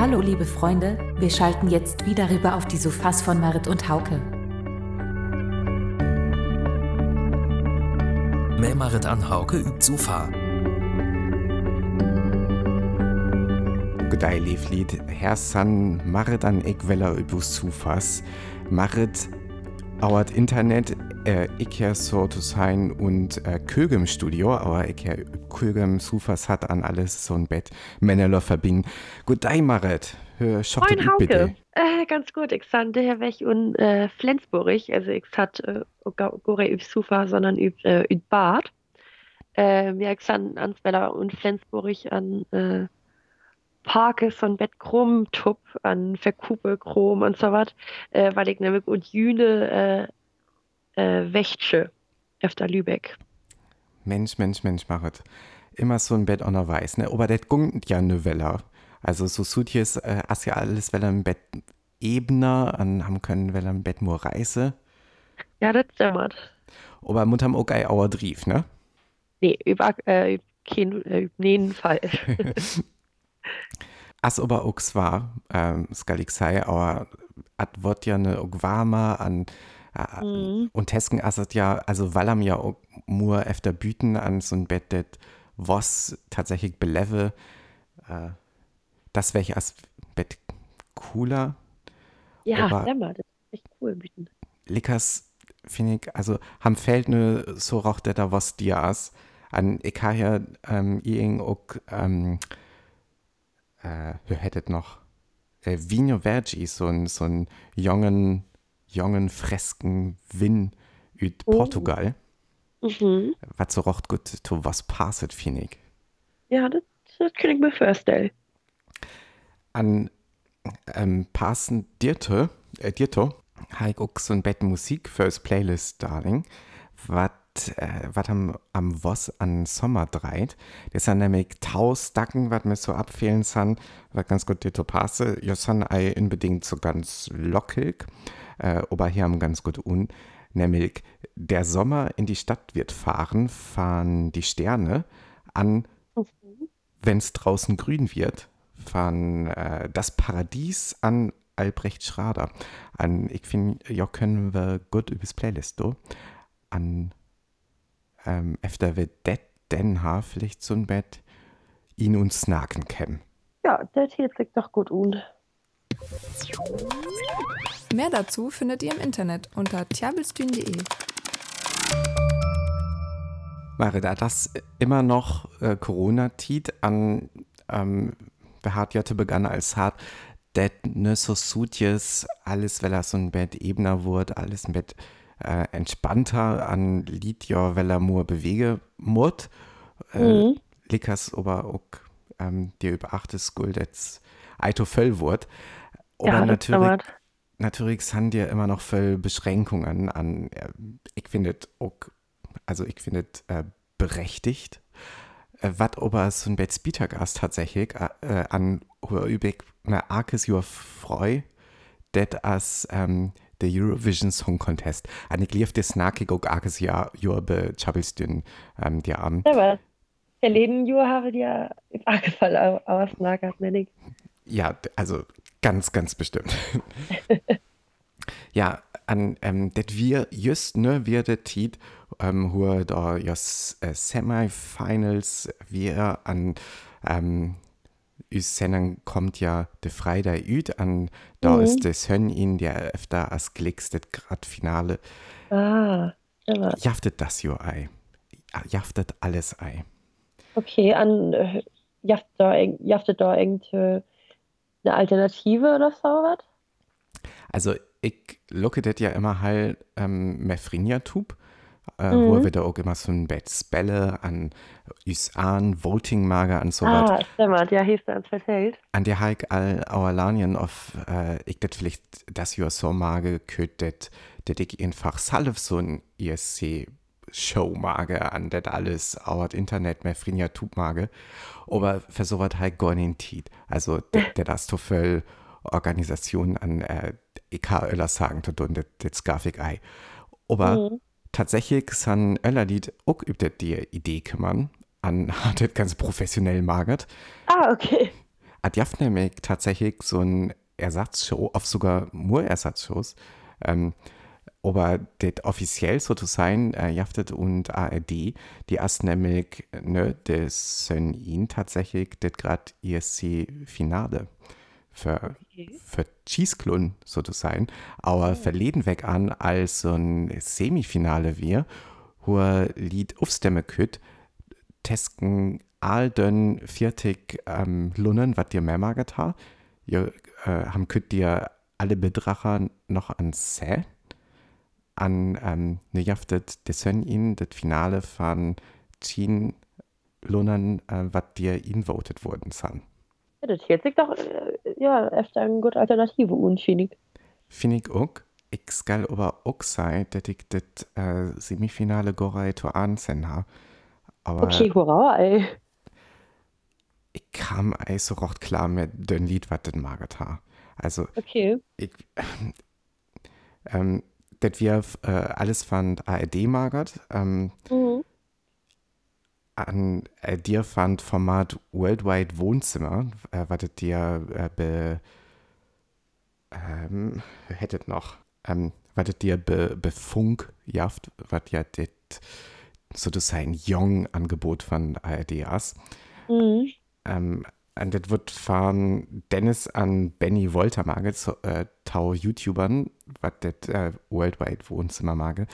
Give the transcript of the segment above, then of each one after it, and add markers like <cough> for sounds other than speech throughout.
Hallo liebe Freunde, wir schalten jetzt wieder rüber auf die Sofas von Marit und Hauke. Mehr Marit an Hauke übt Sofa. G'day lieflied, Herr San Marit an Eckweller übus Sofas. Marit auert Internet äh, ich ja so zu sein und äh, Kögem Studio, aber ich ja Kögem Sufas hat an alles so ein Bett Männerler verbinden. Gut, dei Marit, hör schotte Moin Hauke. bitte. Äh, ganz gut, ich san daher weg und äh, Flensburg, also ich hat äh, gore üb Sufa, sondern üb, äh, üb Bad. Äh, ja, ich san Answeller und Flensburg an äh, Parkes und Bett Krumm, Tupp, an Verkupe, Chrom und so was, äh, weil ich nämlich und Jüne äh, Wächtsche öfter Lübeck. Mensch, Mensch, Mensch, Marit. Immer so ein Bett der Weiß, ne? Aber das gungt ja ne Weller. Also so Sutjes, äh, as ja alles Weller im Bett Ebner, an haben können Weller im Bett nur Reise. Ja, das dämmert. Aber Mut haben auch Auer Drief, ne? Nee, über äh, kein, äh, jeden Fall. <laughs> As aber auch war, ähm, skal ich sei, aber at wird ja ne auch warmer an Mhm. und Tesken asset ja, also weil ja auch nur efter Büten an so ein Bett, det was tatsächlich beleve, äh, das wäre ich as Bett cooler. Ja, Aber- das ist echt cool. Büten. Lickers, finde ich, also ham fällt ne so roch der da was dir as. An ich ha ja ähm, ieng auch, ähm, äh, hättet noch, äh, Vino Vergi, so ein, so ein jungen, jungen, fresken Win üt Oh. Portugal, Mhm. was so rocht gut to was passet, finde ich. Ja, das, das kann ich mir vorstellen. An ähm, passen dirte, äh, dirto, ha ich auch so ein Bett Musik fürs Playlist, Darling, wat, äh, wat am, am was an Sommer dreit. Das sind nämlich taus Dacken, wat mir so abfehlen san, wat ganz gut dirto passe. Ja, san ei unbedingt so ganz lockig, äh, aber hier haben ganz gut un. Nämlich, der Sommer in die Stadt wird fahren, fahren die Sterne an wenn es draußen grün wird, von äh, Das Paradies an Albrecht Schrader. An, ich finde, ja, können wir gut übers Playlist do. An, ähm, efter wir det den ha vielleicht so ein Bett ihn und snaken kennen. Ja, das hielt sich doch gut un. Mehr dazu findet ihr im Internet unter tjabelstühn.de. Mare, da das immer noch äh, Corona-Tit an ähm, beharrt ja begann als hart, det ne so sutjes, alles, weil er so ein Bett ebener wurde, alles ein Bett äh, entspannter an Lied ja, weil er nur bewege mut. Äh, Mhm. Lickers aber auch ähm, dir über achtes jetzt Eito voll wird. Aber Ja, natürlich dämmert. natürlich sind ja immer noch voll Beschränkungen an, äh, ich finde auch, also ich finde äh, berechtigt, äh, was aber so ein Bett Spietergas tatsächlich äh, äh, an übig eine arkes Jahr freu, det as ähm, der Eurovision Song Contest. An ich lief das nackig auch arkes Jahr Jahr be Chabelstün ähm, die Abend. Aber der Leben Jahr habe ja im Angefall auslagert, nenne ich. Ja, also ganz, ganz bestimmt. <laughs> ja, an ähm, det wir just ne wir det Tiet ähm, hur da jas äh, Semifinals wir an ähm, Üs Sendung kommt ja de Freitag üt an da Mhm. ist des Hönn ihn der öfter as Glicks det grad Finale Ah, dämmert. jaftet das jo ei jaftet alles ei Okay, an äh, da, irg- jaftet da irgendwie eine Alternative oder so was? Also ich locke das ja immer halt ähm, Mefrinja-Tub, äh, wo Mhm. wir da auch immer so ein Bett Spelle an Üs an, Voting-Mager an so. Ah, dämmert, ja, hieß der ans Verfeld. An der Hulk all our Lanien auf, äh, ich das vielleicht das Jahr so mage, das, das ich einfach salve so ein ESC Show mage, an das alles auert Internet Mefrinja Tub mage. Aber für so was halt gar nicht Tiet. Also der, der das to voll Organisation an, äh, ich kann Öller sagen, das, das darf ich ei. Aber Mhm. Tatsächlich san Öller Lied auch über die Idee kümmern, an <laughs> hat das ganz professionell magert. Ah, okay. hat Jaft nämlich tatsächlich so ein Ersatzshow, auf sogar nur Ersatzshows. Ähm, aber das offiziell so zu sein, äh, Jaftet und ARD, die erst nämlich ne, das sind ihn tatsächlich das gerade ESC-Finale für, Okay. für Cheeseklun so zu sein, aber verleden weg an als so ein Semifinale wir, wo Lied aufstemmen könnt, tesken all den viertig ähm, Lunnen, was dir mehr maget ha. Ihr äh, haben könnt dir alle Bedracher noch an Sä an ähm, ne jaftet das sind ihn das Finale von Chin Lunnen, äh, was dir ihn votet worden sind. Ja, das hört sich doch, äh, ja, öfter eine gute Alternative an, finde ich. Finde ich auch. Ich skal aber auch sein, dass ich das äh, Semifinale Gorei to ansehen habe. Aber Okay, hurra, ey. ich kam eigentlich so recht klar mit dem Lied, was das maget ha. Also, Okay. ich, ähm, das wir äh, alles fand ARD magert, ähm, Mhm. An äh, dir fand Format Worldwide Wohnzimmer, äh, was das dir äh, be, ähm, hättet noch, ähm, das dir be, befunk jaft, was ja das sozusagen Jong-Angebot von ARD ist. Mhm. Ähm, und das wird von Dennis an Benny Wolter mage, so, äh, Tau YouTubern, was das äh, Worldwide Wohnzimmer mage.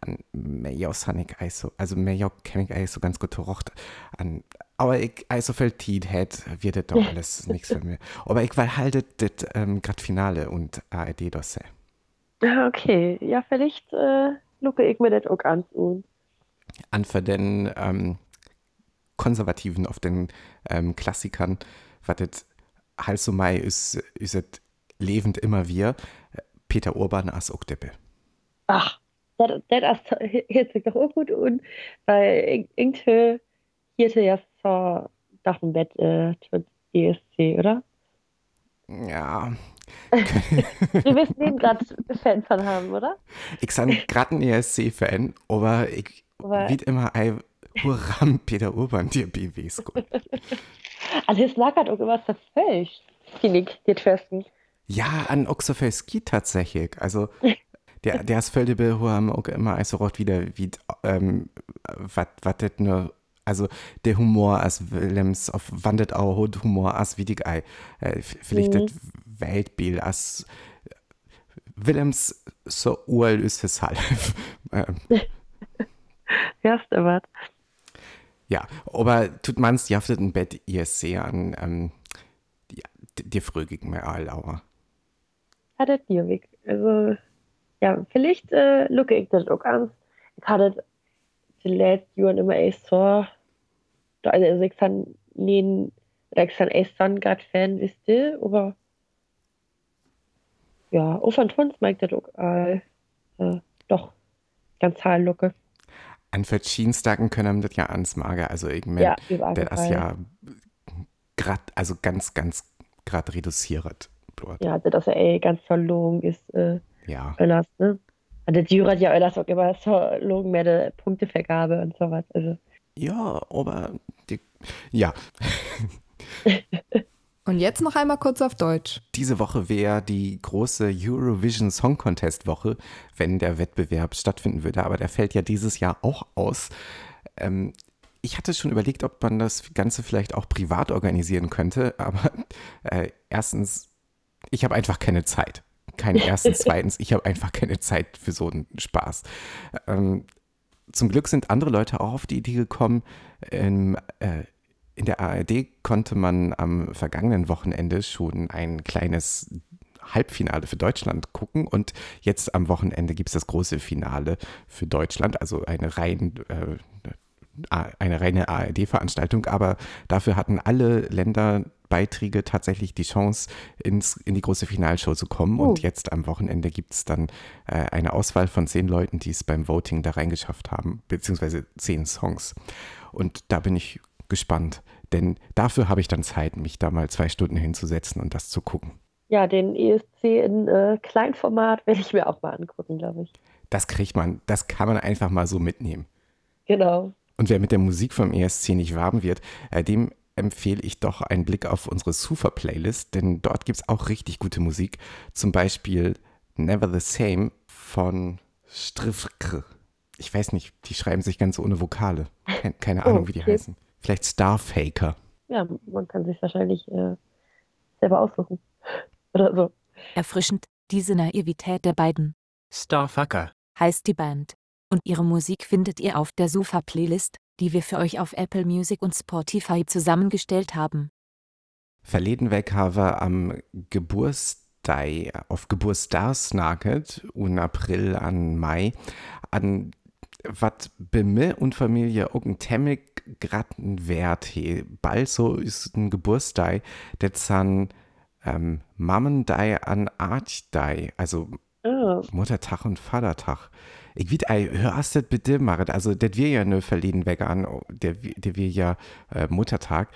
An Mejos han ich also, also Mejo kenn ich eigentlich so ganz gut gerocht. An, aber ich also viel Tiet hätt, wird das doch <laughs> alles nichts für mich. Aber ich weil halt das ähm, grad Finale und ARD das <laughs> Okay, ja, vielleicht äh, lupe ich mir das auch an. Und an für den ähm, Konservativen auf den ähm, Klassikern, was das halt so mei ist, ist es lebend immer wir. Peter Urban als Okteppe. ach, das hört sich doch auch gut an, weil irgendwie hierte ja so nach dem Bett äh, ESC, oder? Ja, Du wirst <laughs> neben gerade Fan von haben, oder? ich san grad ein ESC-Fan, aber ich Aber- wie immer Huram Peter Urban dir BWs gut. <laughs> Also es lag auch finde ich, die Treffen. Ja, an Oxofelski tatsächlich. Also der, der völlig haben auch immer also rot wieder wie ähm, was das nur also der Humor als Willems auf wandet auch hut Humor als Ei äh, vielleicht das Weltbild als Willems so uralt <laughs> <laughs> ist es halt ähm, du was? Ja aber tut man's jaftet ein Bett ihr sehr an ähm, die, die frögigen mir all aber Hat er dir weg. Also, ja, vielleicht äh, lucke ich das auch an. Ich hatte die letzten Jahren immer echt so, da- also ich kann kann echt so gerade Fan, wisst ihr, aber ja, auch von Tons mag das auch äh, äh, doch ganz hart lucke. An verschiedensten können das ja ans Mager also ich mein, Ja, der ist ja grad, also ganz, ganz grad reduziert dort. Ja, also dass er ey ganz verlogen ist, äh, Ja. Öllers, ne? Und der Jury hat ja Öllers auch immer so logen mehr die Punktevergabe und so was. Also, Ja, aber die, ja, <laughs> <laughs> Und jetzt noch einmal kurz auf Deutsch. diese Woche wäre die große Eurovision Song Contest Woche, wenn der Wettbewerb stattfinden würde. Aber der fällt ja dieses Jahr auch aus. Ähm, ich hatte schon überlegt, ob man das Ganze vielleicht auch privat organisieren könnte. Aber äh, erstens, ich habe einfach keine Zeit. Keine erstens, <laughs> zweitens, ich habe einfach keine Zeit für so einen Spaß. Ähm, zum Glück sind andere Leute auch auf die Idee gekommen. Im, äh, in der ARD konnte man am vergangenen Wochenende schon ein kleines Halbfinale für Deutschland gucken und jetzt am Wochenende gibt es das große Finale für Deutschland, also eine rein äh, eine reine ARD-Veranstaltung, aber dafür hatten alle Länderbeiträge tatsächlich die Chance, ins, in die große Finalshow zu kommen. Oh. Und jetzt am Wochenende gibt es dann äh, eine Auswahl von zehn Leuten, die es beim Voting da reingeschafft haben, beziehungsweise zehn Songs. Und da bin ich gespannt, denn dafür habe ich dann Zeit, mich da mal zwei Stunden hinzusetzen und das zu gucken. ja, den ESC in äh, Kleinformat werde ich mir auch mal angucken, glaube ich. Das kriegt man, das kann man einfach mal so mitnehmen. Genau. Und wer mit der Musik vom ESC nicht warm wird, äh, dem empfehle ich doch einen Blick auf unsere Sufa-Playlist, denn dort gibt es auch richtig gute Musik. Zum Beispiel Never the Same von Strifkr. Ich weiß nicht, die schreiben sich ganz ohne Vokale. Keine, keine Ahnung, wie die okay. heißen. Vielleicht Starfaker. Ja, man kann sich wahrscheinlich äh, selber aussuchen. <laughs> Oder so. Erfrischend, diese Naivität der beiden, Starfucker. heißt die Band. Und ihre Musik findet ihr auf der Sofa-Playlist, die wir für euch auf Apple Music und Spotify zusammengestellt haben. Verleden weg habe am Geburtstag, auf Geburtstagsnaget und April an Mai, an wat bei mir und Familie auch ein temmig gratten Wert he. Bald so ist ein Geburtstag, der zan ähm, Mammendei an Archdei, also Ah, Muttertag und Vatertag. Ich weet, ey, hör hast das bitte, Marit. Also, das wir ja nur verleden weg an, oh, der, der wir ja äh, Muttertag.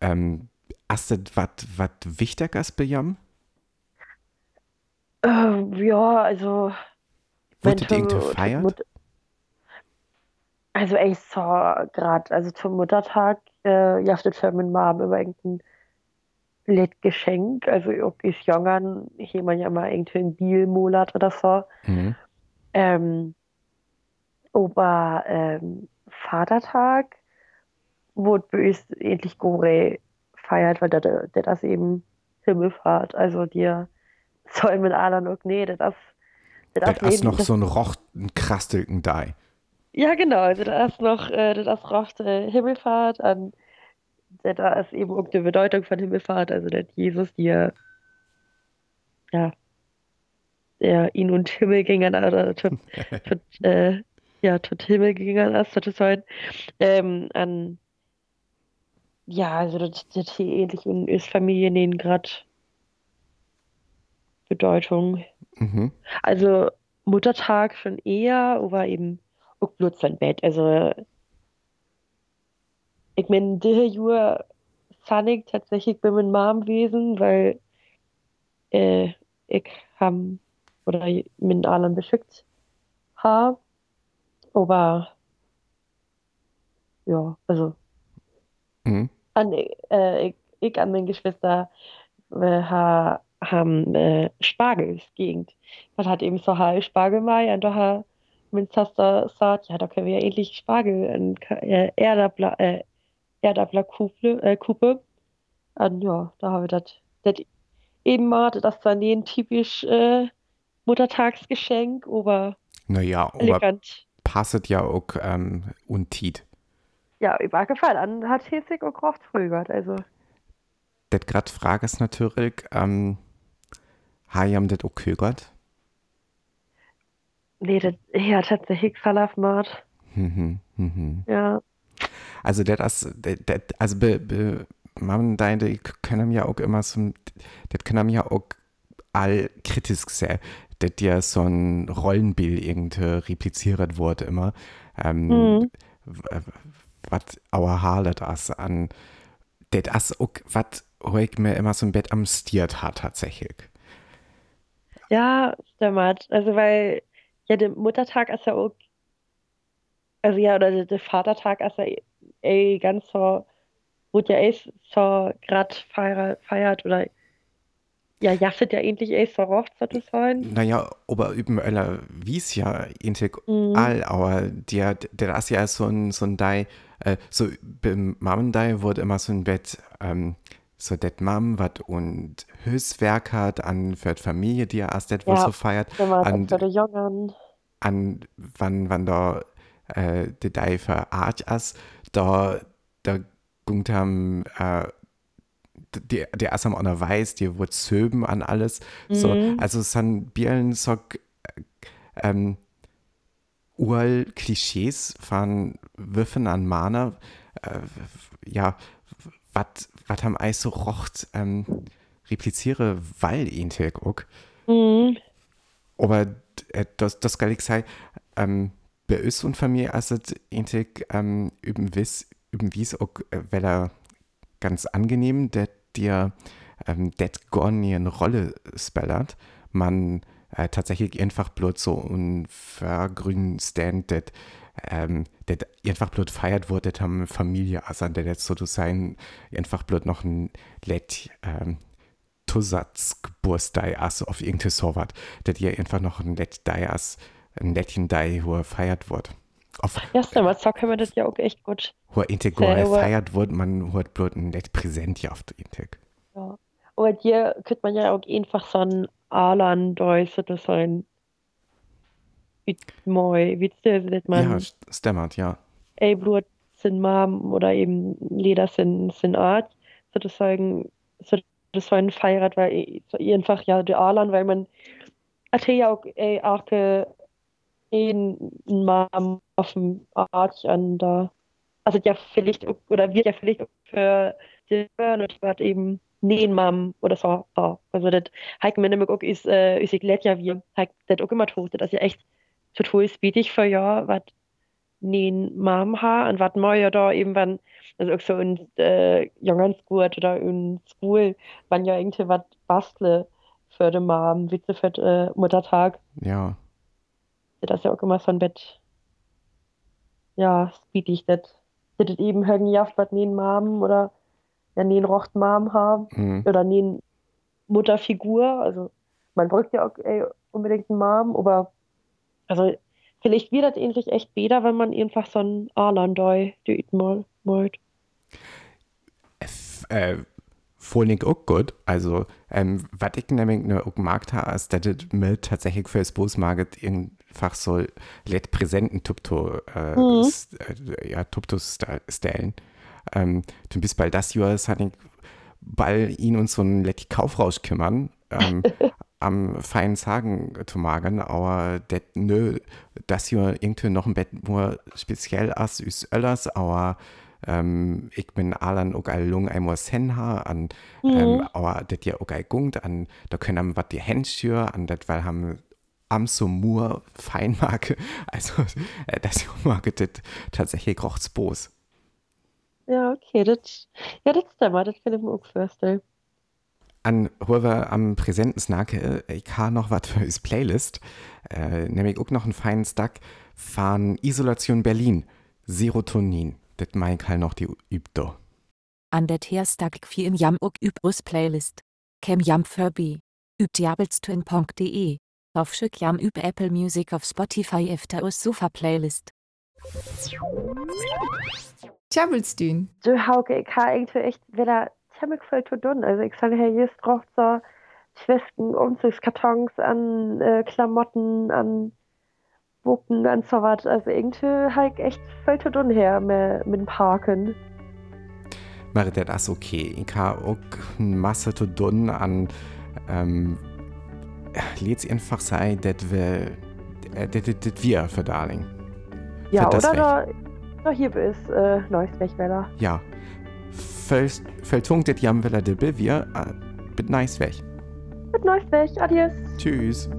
Ähm, hast das wat, wat wichtig als bejam? ähm, ja, also. Wurde die irgendwie feiert? Also ich sah gerade, also zum Muttertag, äh, jaftet für meine Mom immer irgendein blöd Geschenk. Also ich ist jünger, hier man ja mal irgendwie ein Bielmonat oder so. Mhm. Ähm, aber ähm, Vatertag wurde bei uns endlich Gore feiert, weil das das eben Himmelfahrt. Also dir soll mit anderen auch, nee, das das Das ist noch so ein rochten, krastelten Dei. Ja, genau. Also da ist noch, äh, das rocht äh, Himmelfahrt an, da- da ist eben auch die Bedeutung von Himmelfahrt, also dass Jesus dir, ja, der ihn und Himmel gingen, oder tot, <laughs> tot, äh, ja, tot Himmel gingen ist, das sein, ähm, an, ja, also das, das hier ähnlich in ist Familien nehmen gerade Bedeutung. Mhm. Also Muttertag schon eher, aber eben bloß sein Bett. Also ich meine, diese Jahr Sonic tatsächlich bei meiner Mom gewesen, weil äh, ich ham oder mit allen beschickt habe. Aber ja, also Mhm. an, äh, ich, ich an meine Geschwister äh, ha, haben äh, Spargel gegend. Man hat eben so halt Spargelmai und da Zaster gesagt, ja, da können wir ja endlich Spargel und äh, Erdabler, äh, Erdabler Kupe, äh, Kupe. Und ja, da haben wir das eben mal, das dann ein typisch äh, Muttertagsgeschenk, aber Naja, aber elegant. passet ja auch ähm, und Tiet. Ja, übergefallen. An hat Hesig auch Kraft früher, also. Das grad Frage ist natürlich, ähm, haben das auch gehört? Nee, das, ja, tatsächlich Salafmat. Mhm, mhm. Ja. Also das, das, das also be, be, man deine können ja auch immer so, das können ja auch all kritisch sehen, dass ja so ein Rollenbild irgendwie repliziert wurde immer. Ähm, Mhm. was our Haare das an, das auch, was ich mir immer so ein Bett am Stiert hat tatsächlich. Ja, stimmt. Also, weil, ja, der Muttertag ist ja auch, also ja, oder der, Vatertag ist ja eh ganz so, wurde ja eh so grad feiert, feiert oder, ja, jaftet ja endlich eh so rocht, so zu sein. Naja, aber üben Öller wies ja intig Mhm. all, aber der, der ist ja so ein, so ein Dei, äh, so beim Mammendei wurde immer so ein Bett, ähm, so det Mam, wat und Höchstwerk hat an für die Familie, die er erst wohl Ja, so feiert, an, für die Jungen. An wann, wann da äh, de Dei für Art ist, da, da gungt ham, äh, die, der ist am auch noch weiß, die wird zöben an alles. So, Mhm. also san Bielen so ähm, url Klischees von Würfen an Mana, äh, ja, was was haben Eis so rocht, ähm, repliziere, weil ihn auch. Mhm. Aber äh, das, das kann ich sagen, ähm, bei uns und Familie ist es eigentlich ähm, üben wiss, üben wies auch, äh, ganz angenehm, dass dir ähm, das gar nie eine Rolle spellert. Man äh, tatsächlich einfach bloß so ein vergrünen Stand, das ähm, der einfach bloß feiert wurde, haben Familie, also der jetzt so zu sein, einfach bloß noch ein Let, ähm, Zusatzgeburtstag, also auf irgendeine sowas, dass ihr einfach noch ein Let Dias, ein Lettchen Dai, wo er feiert wird. Auf, Ja, stimmt, so können wir das ja auch echt gut. wo integral feiert wird, man hat bloß ein Let Präsent ja auf der Integ. Ja. Aber hier könnte man ja auch einfach so ein Alan Deuce oder so ein Moi, wisst ihr, dass man Ja, st- stammert, ja. ey, Blut sind Mom oder eben Leder sind, sind Art, sozusagen, so, das so ein Feiert, weil einfach ja der Alan, weil man hat ja auch ey, auch äh, ein Mom auf dem Art an da, also ja vielleicht oder wird ja vielleicht für die und wird eben nähen Mom oder so, so. Also das hat mir nämlich auch ist, äh, ist ich glatt ja wie, hat das auch immer tot, das ja echt total spietig für ja, was nähen Mom ha und wat man ja da eben wann also auch so in äh, Jungensgut oder? In School wann ja irgendwie was bastle für die Mom Witze für äh, Muttertag. Ja, das ist ja auch immer so ein Bett. Ja spietig das das eben irgendwie jaft was nähen Mom oder ja nähen rocht Mom haben mhm. oder nähen Mutterfigur. Also man braucht ja auch ey, unbedingt eine Mom aber also vielleicht wird das ähnlich echt besser wenn man einfach so ein Arlandoi die mal malt äh, Vorlieg auch gut. Also, ähm, was ich nämlich ne, auch mag, ha, ist, dass das mir tatsächlich für das Bosmarket einfach so let präsenten Tupto, äh, Mhm. s- äh, ja, Tuptos stellen. Ähm, du bist bald das Jahr, hat ich bald ihn und so ein let Kaufrausch kümmern, ähm, <laughs> am feinen Sagen zu magen, aber det nö, das Jahr irgendwie noch ein Bett nur speziell as üs Öllers, aber ähm, ich bin allen auch all lung einmal Senha an, ähm, aber das ja auch all gungt an, da können wir die Hände an, das weil haben am so Mur Feinmarke, <laughs> also äh, das <laughs> das tatsächlich rocht's bos. ja okay das ja das stimmt das kann ich mir auch vorstellen An wir am präsenten Snake, äh, ich habe noch was für das Playlist, äh, nämlich auch noch einen feinen Stack von Isolation Berlin, Serotonin. Das mein ich halt noch die übt An der Teerstag wie im Jam ook übrus Playlist. Kem Jam Furby. Übt jabelstwin.de. Auf Schick Jam üb Apple Music auf Spotify efter us Sofa Playlist. Tjabelstün. so Hauke ich habe irgendwie echt wieder ziemlich viel zu tun also ich sage hey jetzt braucht so Schwisten Umzugskartons an äh, Klamotten an Bucken was also irgendwie ich echt viel zu tun her mit, mit dem Parken Wäre das okay? Ich habe auch eine Masse zu tun an, ähm, lädt's einfach sein, dass wir, äh, das das wir für Darling. ja Für das oder da, da hier ist äh, neues Wegweller Ja. Vertunkt das Jam Villa de Bivir, äh, mit nice weg. mit neues Weg adios Tschüss.